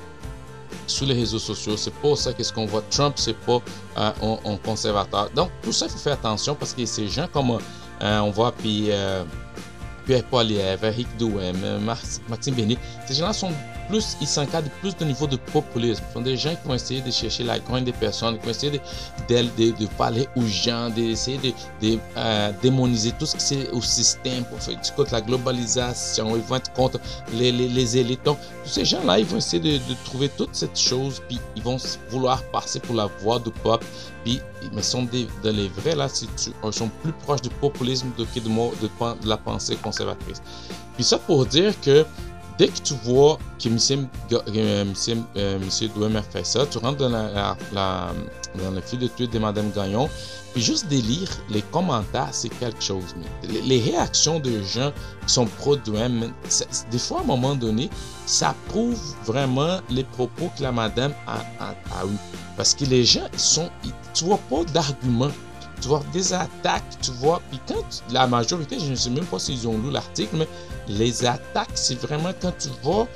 sur les réseaux sociaux. C'est pas ça qu'est-ce qu'on voit. Trump, c'est pas euh, un, conservateur. Donc, tout ça, il faut faire attention parce que ces gens comme euh, on voit, puis euh, Pierre Poilievre, Eric Douem, Maxime Béni, ces gens-là sont plus, ils s'encadrent plus de niveau de populisme. Ce sont des gens qui vont essayer de chercher la grogne des personnes, qui vont essayer de, de, parler aux gens, d'essayer de, de euh, démoniser tout ce qui c'est au système pour faire du contre la globalisation. Ils vont être contre les, les, élites. Donc, tous ces gens-là, ils vont essayer de, trouver toutes cette chose, puis ils vont vouloir passer pour la voix du peuple. Puis, mais sont des, dans les vrais, là, tu, ils sont plus proches du populisme que de, de, de la pensée conservatrice. Puis ça pour dire que dès que tu vois que M. Douem a fait ça, tu rentres dans, la, dans le fil de tweet de Mme Gagnon, puis juste de lire les commentaires, c'est quelque chose. Les, réactions de gens qui sont pro-Douem, des fois, à un moment donné, ça prouve vraiment les propos que la madame a, a, eu. Parce que les gens, ils sont, tu vois pas d'arguments tu vois des attaques, tu vois. Puis quand la majorité, je ne sais même pas s'ils ont lu l'article, mais les attaques, c'est vraiment quand tu vas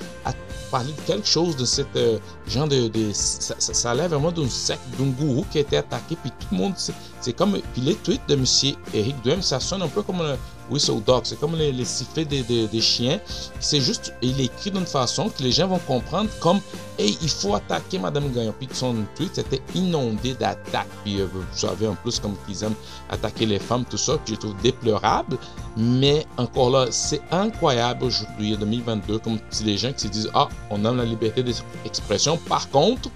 parler de quelque chose de cette euh, genre de, ça, ça, lève vraiment d'un secte, d'un gourou qui a été attaqué, puis tout le monde, c'est comme, puis les tweets de monsieur Eric Duhem, ça sonne un peu comme whistle dog, c'est comme les, sifflets des, chiens. C'est juste, il écrit d'une façon que les gens vont comprendre comme, hey, il faut attaquer Madame Gagnon. Puis son tweet c'était inondé d'attaques. Puis euh, vous savez, en plus, comme ils aiment attaquer les femmes, tout ça, que je trouve déplorable. Mais encore là, c'est incroyable aujourd'hui, en 2022, comme si les gens qui se disent, ah, on aime la liberté d'expression. Par contre,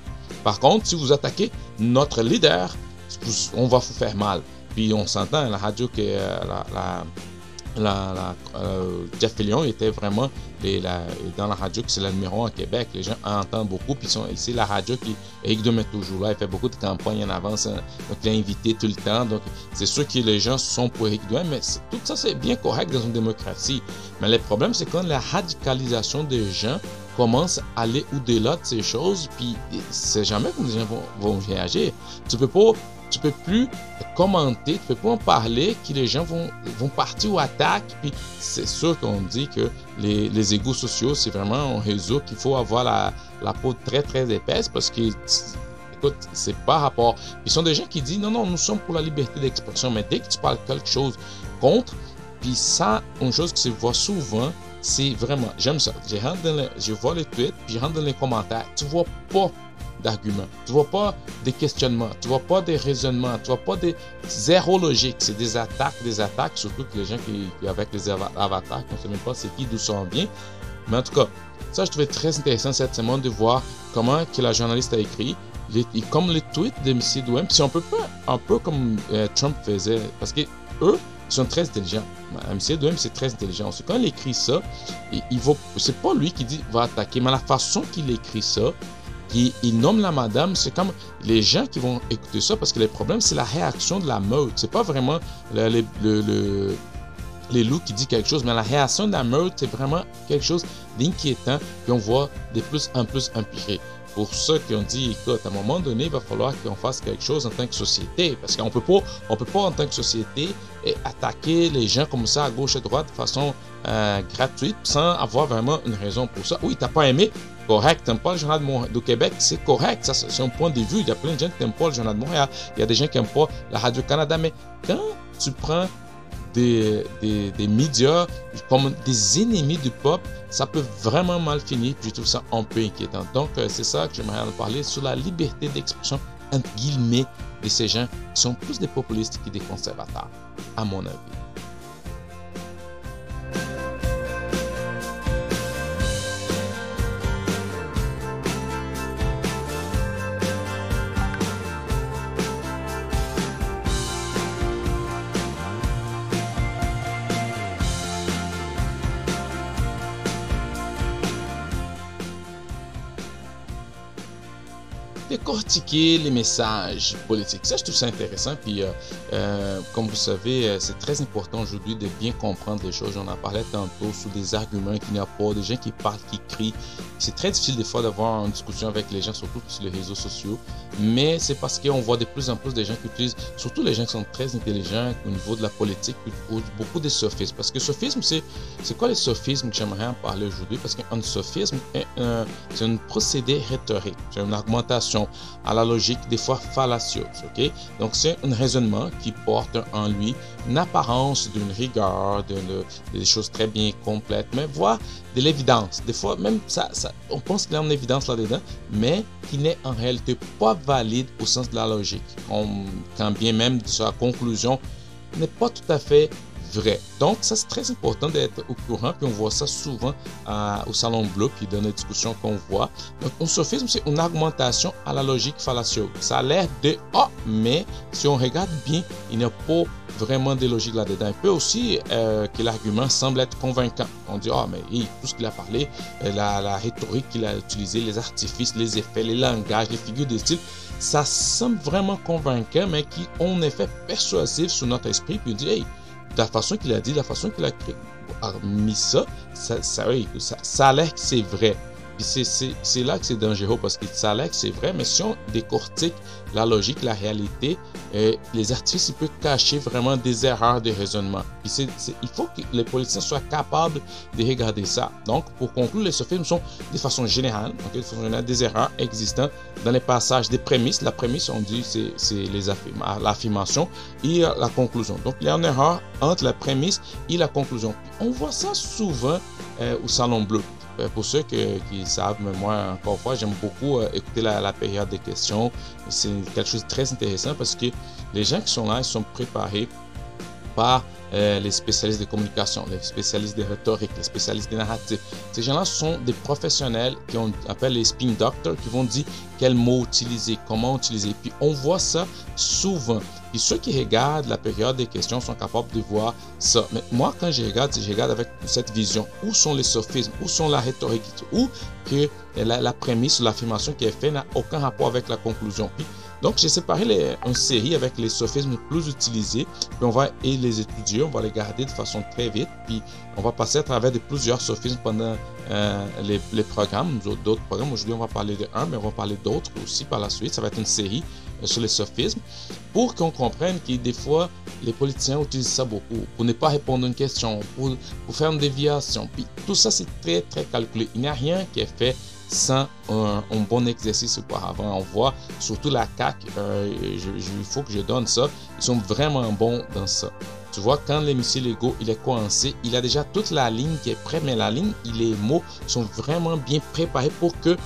par contre, si vous attaquez notre leader, on va vous faire mal. Puis on s'entend, la radio que euh, la la, la euh, Jeff Fillion était vraiment dans la radio, qui c'est le numéro 1 à Québec. Les gens entendent beaucoup, puis c'est la radio qui. Eric Dom est toujours là, il fait beaucoup de campagnes en avance, hein. donc il est invité tout le temps. Donc c'est sûr que les gens sont pour Eric Duhem, mais tout ça c'est bien correct dans une démocratie. Mais le problème, c'est quand la radicalisation des gens commence à aller au-delà de ces choses, puis c'est jamais que les gens vont, vont réagir. Tu peux pas tu peux plus commenter, tu peux pas en parler, que les gens vont, vont partir ou attaquent. Puis c'est sûr qu'on dit que les, les égouts sociaux, c'est vraiment un réseau qu'il faut avoir la, la, peau très très épaisse parce que, écoute, c'est pas rapport. Ils sont des gens qui disent non, non, nous sommes pour la liberté d'expression, mais dès que tu parles quelque chose contre, puis ça, une chose que se voit souvent, c'est vraiment, j'aime ça. Je, rentre dans je vois les tweets, puis je rentre dans les commentaires. Tu vois pas d'arguments. Tu vois pas des questionnements, tu vois pas des raisonnements, tu vois pas des zéro logique. C'est des attaques, des attaques, surtout que les gens qui, avec les avatars, on ne sait même pas c'est qui, d'où ça vient. Mais en tout cas, ça je trouvais très intéressant cette semaine de voir comment que la journaliste a écrit. comme les tweets de M. Douem, si on peut pas un peu comme euh, Trump faisait, parce que eux, sont très intelligents. MC2M, c'est très intelligent. Quand il écrit ça, il, va, c'est pas lui qui dit va attaquer, mais la façon qu'il écrit ça, il, nomme la madame, c'est comme les gens qui vont écouter ça parce que le problème, c'est la réaction de la meute. C'est pas vraiment le, le, les loups qui dit quelque chose, mais la réaction de la meute, c'est vraiment quelque chose d'inquiétant qu'on voit de plus en plus impliqué pour ceux qui ont dit, écoute, à un moment donné, il va falloir qu'on fasse quelque chose en tant que société. Parce qu'on peut pas, on peut pas en tant que société attaquer les gens comme ça à gauche et à droite de façon euh, gratuite sans avoir vraiment une raison pour ça. Oui, t'as pas aimé, correct. T'aimes pas le journal de, Québec, c'est correct. Ça, c'est un point de vue. Il y a plein de gens qui n'aiment pas le journal de Montréal. Il y a des gens qui n'aiment pas la Radio-Canada. Mais quand tu prends des, des, médias comme des ennemis du peuple, ça peut vraiment mal finir. Je trouve ça un peu inquiétant. Donc, euh, c'est ça que j'aimerais parler sur la liberté d'expression, entre guillemets, de ces gens qui sont plus des populistes que des conservateurs, à mon avis. Décortiquer les messages politiques. Ça, je trouve ça intéressant. Puis, euh, euh, comme vous savez, euh, c'est très important aujourd'hui de bien comprendre les choses. On en parlait tantôt sous des arguments qu'il n'y a pas, des gens qui parlent, qui crient. C'est très difficile des fois d'avoir une discussion avec les gens, surtout sur les réseaux sociaux. Mais c'est parce qu'on voit de plus en plus des gens qui utilisent, surtout les gens qui sont très intelligents au niveau de la politique, beaucoup de sophismes. Parce que sophisme, c'est quoi les sophismes que j'aimerais en parler aujourd'hui? Parce qu'un sophisme, c'est un procédé rhétorique, c'est une à la logique des fois fallacieuse. Donc c'est un raisonnement qui porte en lui une apparence d'une rigueur, de, des choses très bien complètes, mais voire de l'évidence. Des fois même ça, ça on pense qu'il y a une évidence là-dedans, mais qui n'est en réalité pas valide au sens de la logique. quand bien même sa conclusion n'est pas tout à fait vrai. Donc, ça, c'est très important d'être au courant, puis on voit ça souvent au Salon Bleu, puis dans les discussions qu'on voit. Donc, un sophisme, c'est une argumentation à la logique fallacieuse. Ça a l'air de « ah », mais si on regarde bien, il n'y a pas vraiment de logique là-dedans. Il peut aussi euh, que l'argument semble être convaincant. On dit, ah, mais tout ce qu'il a parlé, euh, la, la rhétorique qu'il a utilisée, les artifices, les effets, les langages, les figures de style, ça semble vraiment convaincant, mais qui ont un effet persuasif sur notre esprit, puis on dit, hey, la façon qu'il a dit, la façon qu'il a, mis ça, ça, ça, ça, ça a l'air que c'est vrai. c'est là que c'est dangereux parce que ça a l'air que c'est vrai, mais si on décortique la logique, la réalité, les artistes peuvent cacher vraiment des erreurs de raisonnement. il faut que les politiciens soient capables de regarder ça. Donc, pour conclure, les sophismes sont de façon générale, de façon générale des erreurs existantes dans les passages des prémices. La prémisse, on dit, c'est l'affirmation et la conclusion. Donc, il y a une erreur entre la prémisse et la conclusion. On voit ça souvent euh, au Salon Bleu. Euh, pour ceux qui savent, mais moi, encore une fois, j'aime beaucoup euh, écouter la, période des questions. C'est quelque chose de très intéressant parce que les gens qui sont là, ils sont préparés par euh, les spécialistes de communication, les spécialistes de rhétorique, les spécialistes de narratifs. Ces gens-là sont des professionnels qui on appelle les spin doctors, qui vont dire quels mots utiliser, comment utiliser. Puis on voit ça souvent. Et ceux qui regardent la période des questions sont capables de voir ça. Mais moi, quand je regarde, je regarde avec cette vision. Où sont les sophismes? Où sont la rhétorique? Où que la, la prémisse ou l'affirmation qui est faite n'a aucun rapport avec la conclusion. Puis, donc, j'ai séparé les, une série avec les sophismes plus utilisés. Puis, on va les étudier, on va les garder de façon très vite. Puis, on va passer à travers de plusieurs sophismes pendant euh, les, les, programmes, d'autres programmes. Aujourd'hui, on va parler de un, mais on va parler d'autres aussi par la suite. Ça va être une série euh, sur les sophismes pour qu'on comprenne que des fois, les politiciens utilisent ça beaucoup pour ne pas répondre à une question, pour, pour faire une déviation. Puis tout ça, c'est très, très calculé. Il n'y a rien qui est fait sans un, bon exercice auparavant. On voit surtout la CAQ, euh, il faut que je donne ça, ils sont vraiment bons dans ça. Tu vois, quand l'émissile Lego il est coincé, il a déjà toute la ligne qui est prête, mais la ligne, les mots sont vraiment bien préparés pour que,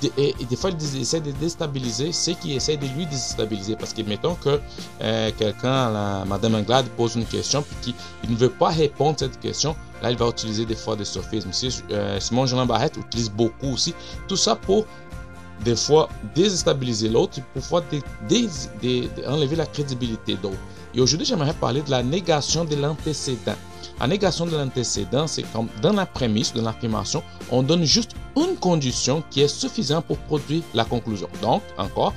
des fois, ils essaient de déstabiliser ceux qui essaient de lui déstabiliser. Parce que, mettons que euh, quelqu'un, Madame Anglade, pose une question, puis qu'il ne veut pas répondre à cette question, là, il va utiliser des fois des sophismes. Euh, Simon Jean Barrette utilise beaucoup aussi. Tout ça pour des fois déstabiliser l'autre, pour enlever la crédibilité d'autre. Et aujourd'hui, j'aimerais parler de la négation de l'antécédent. La négation de l'antécédent, c'est comme dans la prémisse, dans l'affirmation, on donne juste une condition qui est suffisante pour produire la conclusion. Donc, encore,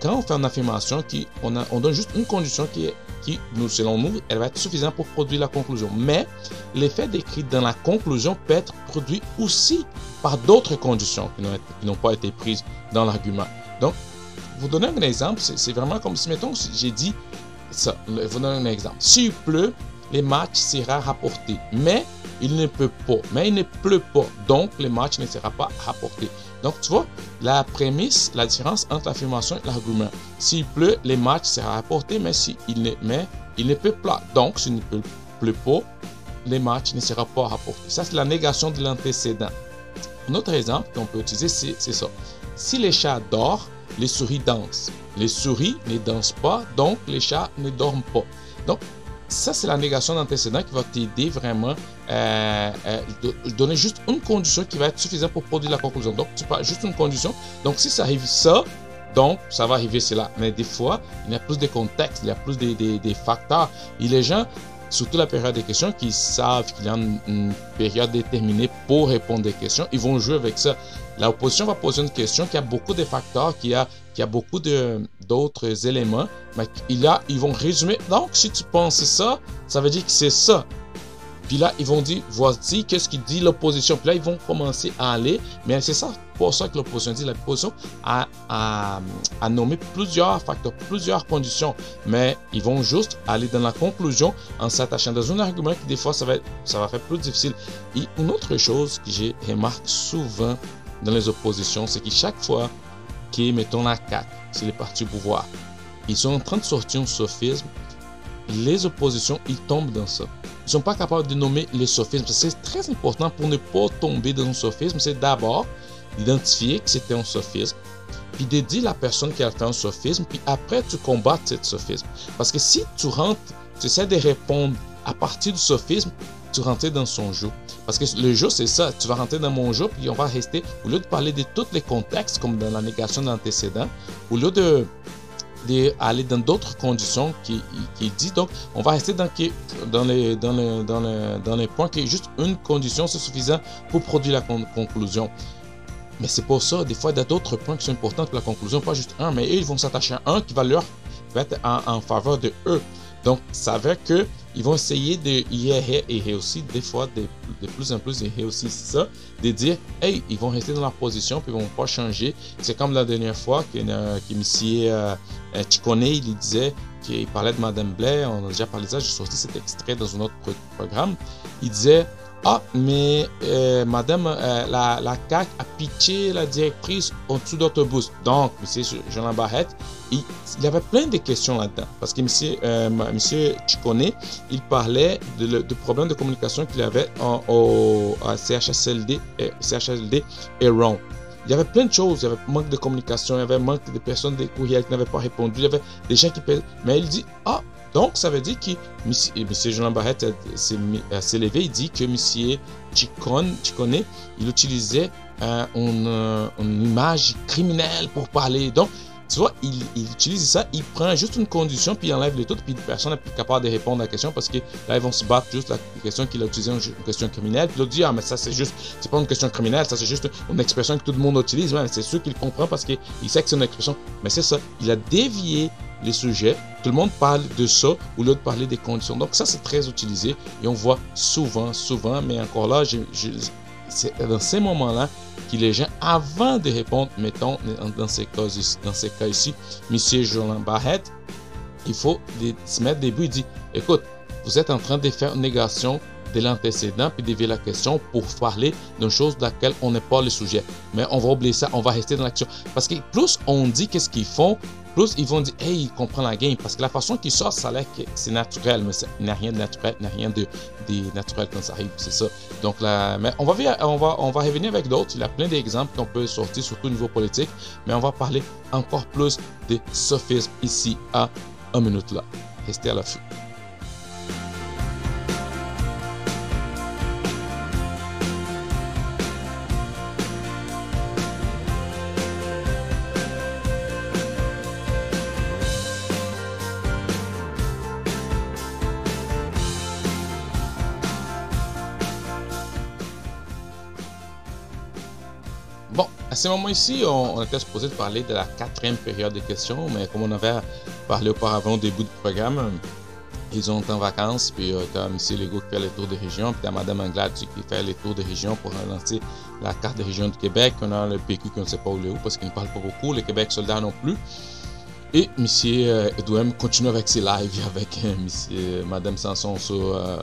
quand on fait une affirmation, on, on donne juste une condition qui, nous, selon nous, elle va être suffisante pour produire la conclusion. Mais l'effet décrit dans la conclusion peut être produit aussi par d'autres conditions qui n'ont pas été prises dans l'argument. Donc, vous donner un exemple, c'est vraiment comme si, mettons, j'ai dit ça, vous donner un exemple. S'il pleut, les matchs sera rapporté. Mais il ne peut pas. Mais il ne pleut pas. Donc, le match ne sera pas rapporté. Donc, tu vois, la prémisse, la différence entre l'affirmation et l'argument. S'il pleut, les matchs sera rapporté, mais s'il ne, mais il ne peut pas. Donc, s'il ne pleut pas, les matchs ne sera pas rapportés. Ça, c'est la négation de l'antécédent. Un autre exemple qu'on peut utiliser, c'est ça. Si les chats dorment, les souris dansent. Les souris ne dansent pas, donc les chats ne dorment pas. Donc, ça, c'est la négation d'antécédent qui va t'aider vraiment euh, euh, donner juste une condition qui va être suffisante pour produire la conclusion. Donc, tu parles juste une condition. Donc, si ça arrive ça, donc, ça va arriver cela. Mais des fois, il y a plus de contexte, il y a plus de, facteurs. Et les gens, surtout la période des questions, qui savent qu'il y a une, période déterminée pour répondre des questions, ils vont jouer avec ça. L'opposition va poser une question qui a beaucoup de facteurs, qui a, qui a beaucoup d'autres éléments, mais il a, ils vont résumer. Donc, si tu penses ça, ça veut dire que c'est ça. Puis là, ils vont dire, voici qu'est-ce qu'il dit l'opposition. Puis là, ils vont commencer à aller. Mais c'est ça, pour ça que l'opposition dit, l'opposition a, a, a, nommé plusieurs facteurs, plusieurs conditions. Mais ils vont juste aller dans la conclusion en s'attachant dans un argument qui des fois, ça va, ça va faire plus difficile. Et une autre chose que j'ai remarqué souvent dans les oppositions, c'est que chaque fois qu'ils mettons la CAQ, c'est les partis au pouvoir, ils sont en train de sortir un sophisme, les oppositions, ils tombent dans ça ne sont pas capables de nommer les sophismes. C'est très important pour ne pas tomber dans un sophisme. C'est d'abord d'identifier que c'était un sophisme, puis de dire la personne qui a fait un sophisme, puis après tu combats cette sophisme. Parce que si tu rentres, tu essaies de répondre à partir du sophisme, tu rentres dans son jeu. Parce que le jeu, c'est ça. Tu vas rentrer dans mon jeu, puis on va rester, au lieu de parler de tous les contextes, comme dans la négation d'antécédent, au lieu de d'aller dans d'autres conditions qui, qui dit. Donc, on va rester dans, dans, les, dans, les, dans, les, dans les points qui est juste une condition, c'est suffisant pour produire la conclusion. Mais c'est pour ça, des fois, il y a d'autres points qui sont importants pour la conclusion, pas juste un, mais eux, ils vont s'attacher à un qui va leur être en, faveur de eux. Donc, ça veut que ils vont essayer de et réussir des fois de, de, plus en plus de réussir ça, de dire hey ils vont rester dans leur position puis ils vont pas changer. C'est comme la dernière fois que, euh, que monsieur euh, euh il disait qu'il parlait de Madame Blair, on a déjà parlé de ça, j'ai sorti cet extrait dans un autre programme. Il disait ah, mais euh, madame, euh, la, la CAC a pitché la directrice en dessous d'autobus. Donc, monsieur Jean Barrette, il, il, y avait plein de questions là-dedans. Parce que monsieur, euh, monsieur il parlait de, de problèmes de communication qu'il avait au à CHSLD, CHSLD et Ron. Il y avait plein de choses. Il y avait manque de communication, il y avait manque de personnes des courriels qui n'avaient pas répondu. Il y avait des gens qui... Mais il dit, ah, donc, ça veut dire que M. Jean Barrette s'est levé, il dit que M. Chicone, il utilisait euh, euh, une, image criminelle pour parler. Donc, tu vois, il, utilise ça, il prend juste une condition, puis il enlève les autres, puis personne n'est plus capable de répondre à la question parce que là, ils vont se battre juste la question qu'il a utilisée, une question criminelle. Puis l'autre dit, ah, mais ça, c'est juste, c'est pas une question criminelle, ça, c'est juste une expression que tout le monde utilise. Ouais, c'est sûr qu'il comprend parce qu'il sait que c'est une expression. Mais c'est ça, il a dévié les sujets. Tout le monde parle de ça ou l'autre parler des conditions. Donc ça, c'est très utilisé et on voit souvent, souvent, mais encore là, c'est dans ces moments-là que les gens, avant de répondre, mettons dans ces cas, dans ces cas ici, M. Jolin Barrett, il faut se mettre début et dire, écoute, vous êtes en train de faire une négation de l'antécédent puis dévier la question pour parler d'une chose de laquelle on n'est pas le sujet. Mais on va oublier ça, on va rester dans l'action. Parce que plus on dit qu'est-ce qu'ils font, plus, ils vont dire, hey, il comprend la game. Parce que la façon qu'il sort, ça a l'air que c'est naturel, mais il n'y a rien de naturel, il rien de, naturel quand ça arrive. C'est ça. Donc là, mais on va, revenir avec d'autres. Il y a plein d'exemples qu'on peut sortir, surtout au niveau politique. Mais on va parler encore plus de sophisme ici à un minute là. Restez à l'affût. Ce moment ici, on, était supposé parler de la quatrième période de questions, mais comme on avait parlé auparavant au début du programme, ils ont en vacances, puis euh, t'as M. Legault qui fait les tours de région, puis t'as Mme Anglade qui fait les tours de région pour lancer la carte de région du Québec. On a le PQ qu'on ne sait pas où il est où parce qu'il ne parle pas beaucoup, le Québec soldat non plus. Et M. Euh, Edouem continue avec ses lives avec euh, monsieur, Mme Sanson sur euh,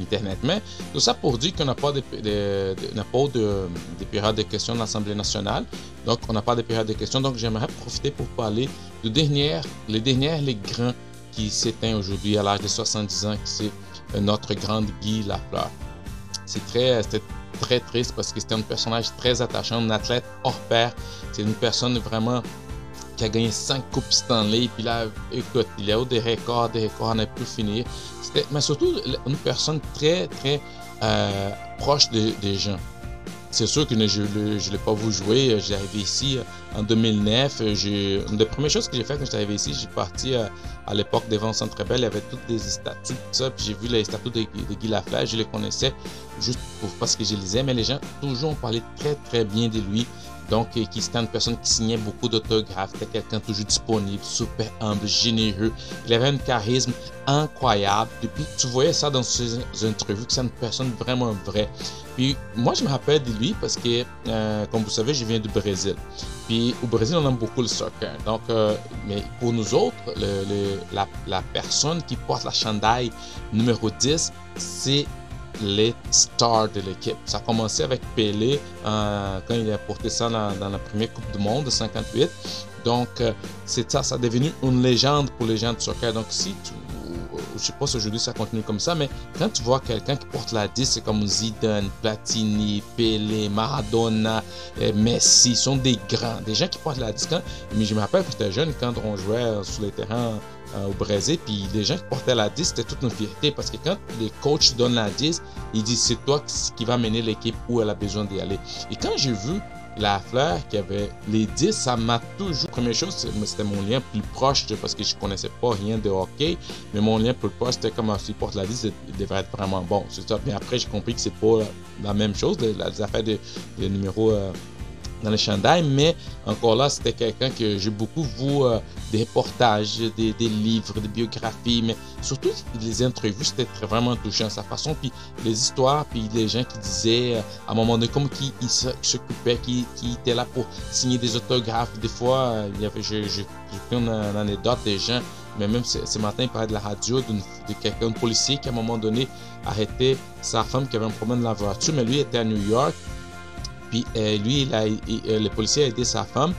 Internet. Mais tout ça pour dire qu'on n'a pas de, de, de, pas de, de période de questions dans l'Assemblée nationale. Donc, on n'a pas de période de questions. Donc, j'aimerais profiter pour parler de dernière, les derniers, les grands qui s'éteint aujourd'hui à l'âge de 70 ans, c'est notre grande Guy Lafleur. C'est très, très triste parce que c'était un personnage très attachant, un athlète hors pair. C'est une personne vraiment qui a gagné 5 coupes Stanley. Puis là, écoute, il y a eu des records, des records à ne plus finir. Mais surtout, une personne très, très euh, proche des gens. C'est sûr que je ne l'ai pas vu jouer. J'ai arrivé ici en 2009. Une des premières choses que j'ai fait quand j'étais arrivé ici, j'ai parti à, l'époque devant Centre Bell. Il y avait toutes des statues, tout ça. Puis j'ai vu les statues de, de Guy Lafleur. Je les connaissais juste pour, parce que je les lisais. Mais les gens toujours ont parlé très, très bien de lui. Donc, qui c'était une personne qui signait beaucoup d'autographes, c'était quelqu'un toujours disponible, super humble, généreux. Il avait un charisme incroyable. Et puis, tu voyais ça dans ses interviews, que c'est une personne vraiment vraie. Puis, moi, je me rappelle de lui parce que, euh, comme vous savez, je viens du Brésil. Puis, au Brésil, on aime beaucoup le soccer. Donc, euh, mais pour nous autres, la, la personne qui porte la chandail numéro 10, c'est les stars de l'équipe. Ça a commencé avec Pelé euh, quand il a porté ça dans, la première Coupe du Monde de 58. Donc, euh, c'est ça, ça a devenu une légende pour les gens de soccer. Donc, si tu, je sais pas si aujourd'hui ça continue comme ça, mais quand tu vois quelqu'un qui porte la 10, c'est comme Zidane, Platini, Pelé, Maradona, euh, Messi, sont des grands, des gens qui portent la 10. Quand, mais je me rappelle que j'étais jeune quand on jouait sur les terrains euh, au Brésil, puis les gens qui portaient la 10, c'était toute une fierté parce que quand les coachs donnent la 10, ils disent c'est toi qui va mener l'équipe où elle a besoin d'y aller. Et quand j'ai vu la fleur qui avait les 10, ça m'a toujours. Première chose, c'était mon lien plus proche parce que je connaissais pas rien de hockey, mais mon lien plus proche, c'était comme si porte la 10, il devrait être vraiment bon. C'est ça. Mais après, j'ai compris que c'est pas la même chose, les affaires de, de numéro. Euh, dans le chandail, mais encore là, c'était quelqu'un que j'ai beaucoup vu euh, des reportages, des, livres, des biographies, mais surtout les interviews, c'était vraiment touchant sa façon, puis les histoires, puis les gens qui disaient euh, à un moment donné comme qui il s'occupait, qui, était là pour signer des autographes. Des fois, euh, il y avait, j'ai pris une, anecdote des gens, mais même ce, ce matin, il parlait de la radio de quelqu'un, de policier qui à un moment donné arrêtait sa femme qui avait un problème de la voiture, mais lui était à New York puis euh, lui, il a, euh, le policier a aidé sa femme.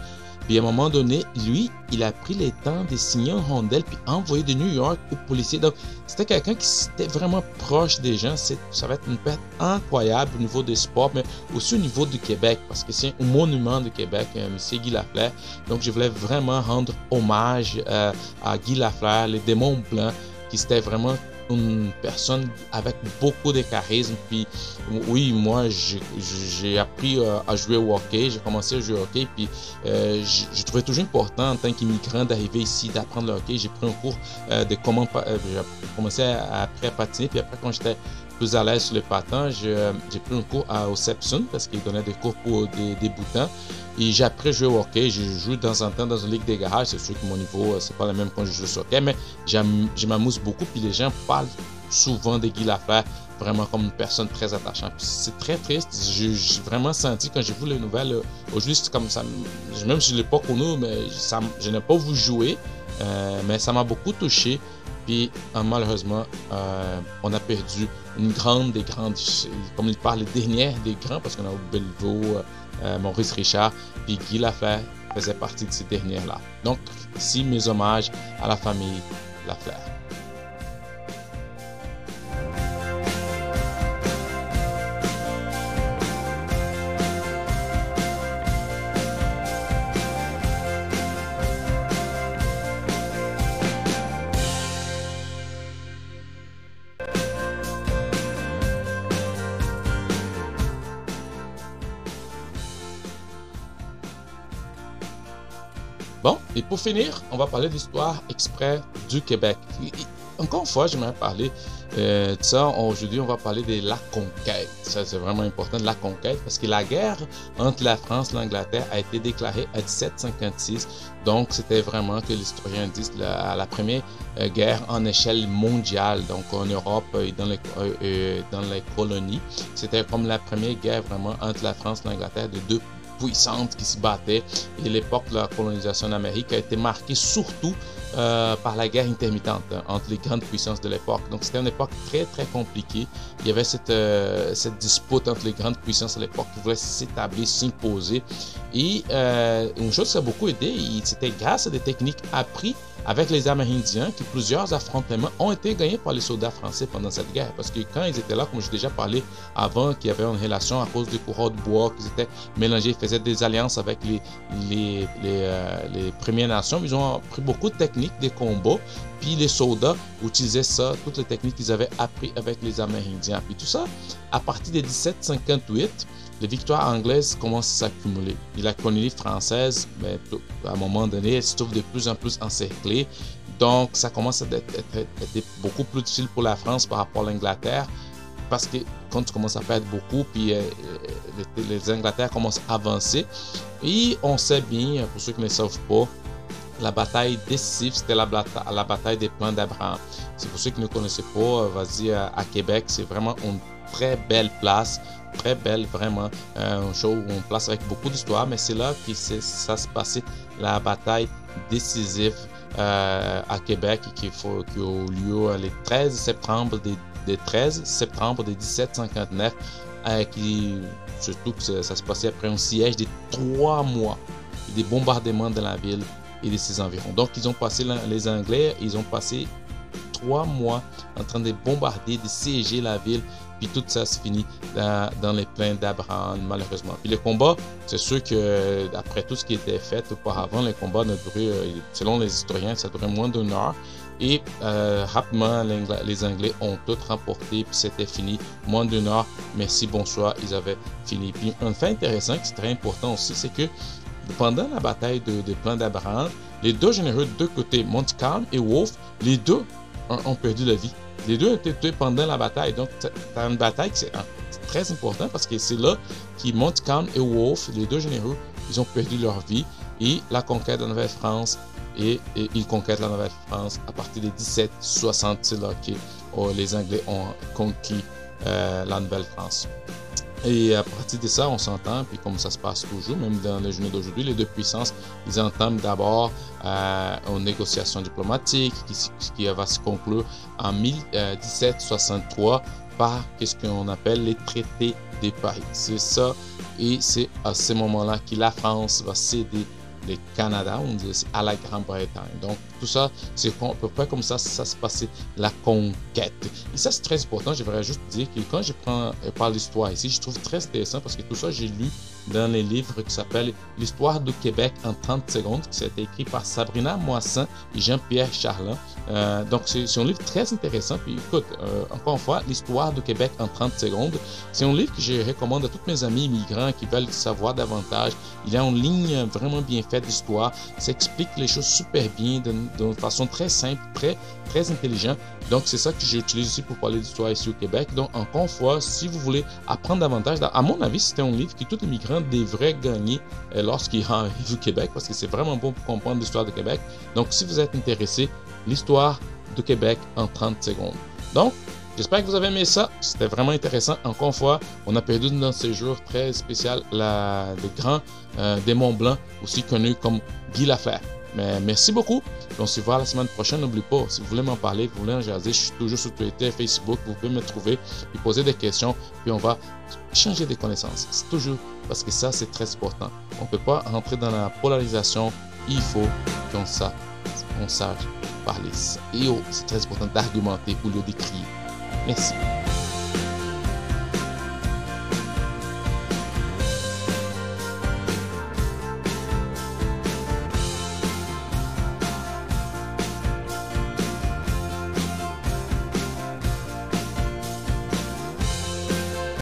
Puis à un moment donné, lui, il a pris le temps de signer un rondelle puis envoyer de New York au policier. Donc, c'était quelqu'un qui était vraiment proche des gens. Ça va être une perte incroyable au niveau des sports, mais aussi au niveau du Québec, parce que c'est un monument du Québec, euh, M. Guy Lafleur. Donc, je voulais vraiment rendre hommage à Guy Lafleur, les démons blancs, qui c'était vraiment une personne avec beaucoup de charisme. Puis oui, moi, j'ai appris euh, à jouer au hockey. J'ai commencé à jouer au hockey. Puis euh, j'ai trouvé toujours important en tant qu'immigrant d'arriver ici, d'apprendre le hockey. J'ai pris un cours euh, de comment... Euh, j'ai commencé à, à, patiner. Puis après, quand j'étais plus à l'aise sur le patin, j'ai pris un cours à, au parce qu'il donnait des cours pour des débutants. Et j'ai appris à jouer au hockey. Je joue de temps en temps dans une ligue des garages. C'est sûr que mon niveau, c'est pas le même quand je joue au hockey, mais je m'amuse beaucoup. Puis les gens parlent souvent de Guy Lafleur vraiment comme une personne très attachante. C'est très triste. J'ai vraiment senti quand j'ai vu les nouvelles, aujourd'hui, c'est comme ça. Même si je ne l'ai pas connu, mais je n'ai pas vu jouer, euh, mais ça m'a beaucoup touché. Puis euh, malheureusement, euh, on a perdu une grande des grandes, comme il parle, les dernières des grands, parce qu'on a eu Bellevaux, euh, Maurice Richard, puis Guy Lafleur faisait partie de ces dernières-là. Donc, ici, mes hommages à la famille Lafleur. Et pour finir, on va parler de l'histoire exprès du Québec. encore une fois, j'aimerais parler Euh, ça, aujourd'hui, on va parler de la conquête. Ça, c'est vraiment important, de la conquête, parce que la guerre entre la France et l'Angleterre a été déclarée à 1756. Donc, c'était vraiment que l'historien dit la, la première euh, guerre en échelle mondiale, donc en Europe et dans les, euh, dans les colonies. C'était comme la première guerre vraiment entre la France et l'Angleterre de deux qui se battaient. Et l'époque de la colonisation d'Amérique a été marquée surtout euh, par la guerre intermittente hein, entre les grandes puissances de l'époque. Donc c'était une époque très très compliquée. Il y avait cette, euh, cette dispute entre les grandes puissances de l'époque qui voulaient s'établir, s'imposer. Et euh, une chose qui a beaucoup aidé, c'était grâce à des techniques apprises avec les Amérindiens que plusieurs affrontements ont été gagnés par les soldats français pendant cette guerre. Parce que quand ils étaient là, comme j'ai déjà parlé avant, qu'il y avait une relation à cause des courants de bois, qu'ils étaient mélangés, ils faisaient des alliances avec les, les, les, Premières Nations. Ils ont pris beaucoup de techniques des combats. Puis les soldats utilisaient ça, toutes les techniques qu'ils avaient appris avec les Amérindiens. Puis tout ça, à partir de 1758, les victoires anglaises commencent à s'accumuler. la colonie française, mais à un moment donné, elle se trouve de plus en plus encerclée. Donc, ça commence à être, beaucoup plus difficile pour la France par rapport à l'Angleterre. Parce que quand tu commences à perdre beaucoup, puis euh, les, les Angleterres commencent à avancer. Et on sait bien, pour ceux qui ne savent pas, la bataille décisive, c'était la, la, bataille des plans d'Abraham. C'est pour ceux qui ne connaissaient pas, euh, vas-y à Québec, c'est vraiment une très belle place très belle, vraiment. Euh, un show où on place avec beaucoup d'histoire, mais c'est là que ça se passait la bataille décisive euh, à Québec qui, faut, qui a eu lieu le 13 septembre des, 13 septembre de 1759, euh, surtout que ça, se passait après un siège de trois mois, des bombardements de la ville et de ses environs. Donc, ils ont passé, les Anglais, ils ont passé trois mois en train de bombarder, de siéger la ville puis tout ça se finit dans, les plaines d'Abraham, malheureusement. Puis le combat, c'est sûr que d'après tout ce qui était fait auparavant, les combats ne duraient, euh, selon les historiens, ça durait moins d'une heure. Et euh, rapidement, les Anglais ont tout remporté, puis c'était fini. Moins d'une heure, merci, bonsoir, ils avaient fini. Puis un fait intéressant, qui est très important aussi, c'est que pendant la bataille de, de d'Abraham, les deux généraux de côtés, Montcalm et Wolfe, les deux ont perdu la vie. Les deux ont été tués pendant la bataille. Donc, c'est une bataille qui c'est très important parce que c'est là que Montcalm et Wolfe, les deux généraux, ils ont perdu leur vie. Et la conquête de la Nouvelle-France, et, ils conquêtent la Nouvelle-France à partir de 1760. C'est là que oh, les Anglais ont conquis euh, la Nouvelle-France. Et à partir de ça, on s'entend, puis comme ça se passe toujours, même dans les journées d'aujourd'hui, les deux puissances, ils entament d'abord euh, une négociation diplomatique qui, qui, va se conclure en 1763 par ce qu'on appelle les traités de Paris. C'est ça, et c'est à ce moment-là que la France va céder le Canada, on dit à la Grande-Bretagne. Donc, tout ça, c'est à peu près comme ça, ça se passait la conquête. Et ça, c'est très important. J'aimerais juste dire que quand je prends, euh, par l'histoire ici, je trouve très intéressant parce que tout ça, j'ai lu dans les livres qui s'appelle L'histoire du Québec en 30 secondes, qui a été écrit par Sabrina Moissin et Jean-Pierre Charlin. Euh, donc, c'est un livre très intéressant. Puis, écoute, euh, encore une fois, L'histoire du Québec en 30 secondes, c'est un livre que je recommande à tous mes amis immigrants qui veulent savoir davantage. Il est en ligne vraiment bien fait d'histoire. Ça explique les choses super bien, d'une façon très simple, très, très intelligente. Donc, c'est ça que j'utilise aussi pour parler d'histoire ici au Québec. Donc, encore une fois, si vous voulez apprendre davantage, à mon avis, c'était un livre que tous les migrants devraient gagner euh, lorsqu'ils arrivent au Québec parce que c'est vraiment bon pour comprendre l'histoire du Québec. Donc, si vous êtes intéressé, l'histoire du Québec en 30 secondes. Donc, J'espère que vous avez aimé ça. C'était vraiment intéressant. Encore une fois, on a perdu dans ces jours très spécial le grand euh, démon blanc, aussi connu comme Guy Lafleur. Mais merci beaucoup. On se voit la semaine prochaine. N'oubliez pas, si vous voulez m'en parler, vous voulez en jaser, je suis toujours sur Twitter, Facebook. Vous pouvez me trouver et poser des questions. Puis on va changer des connaissances. C'est toujours parce que ça, c'est très important. On ne peut pas rentrer dans la polarisation. Il faut qu'on sache, on sache parler. Et oh, c'est très important d'argumenter ou de décrire. Merci.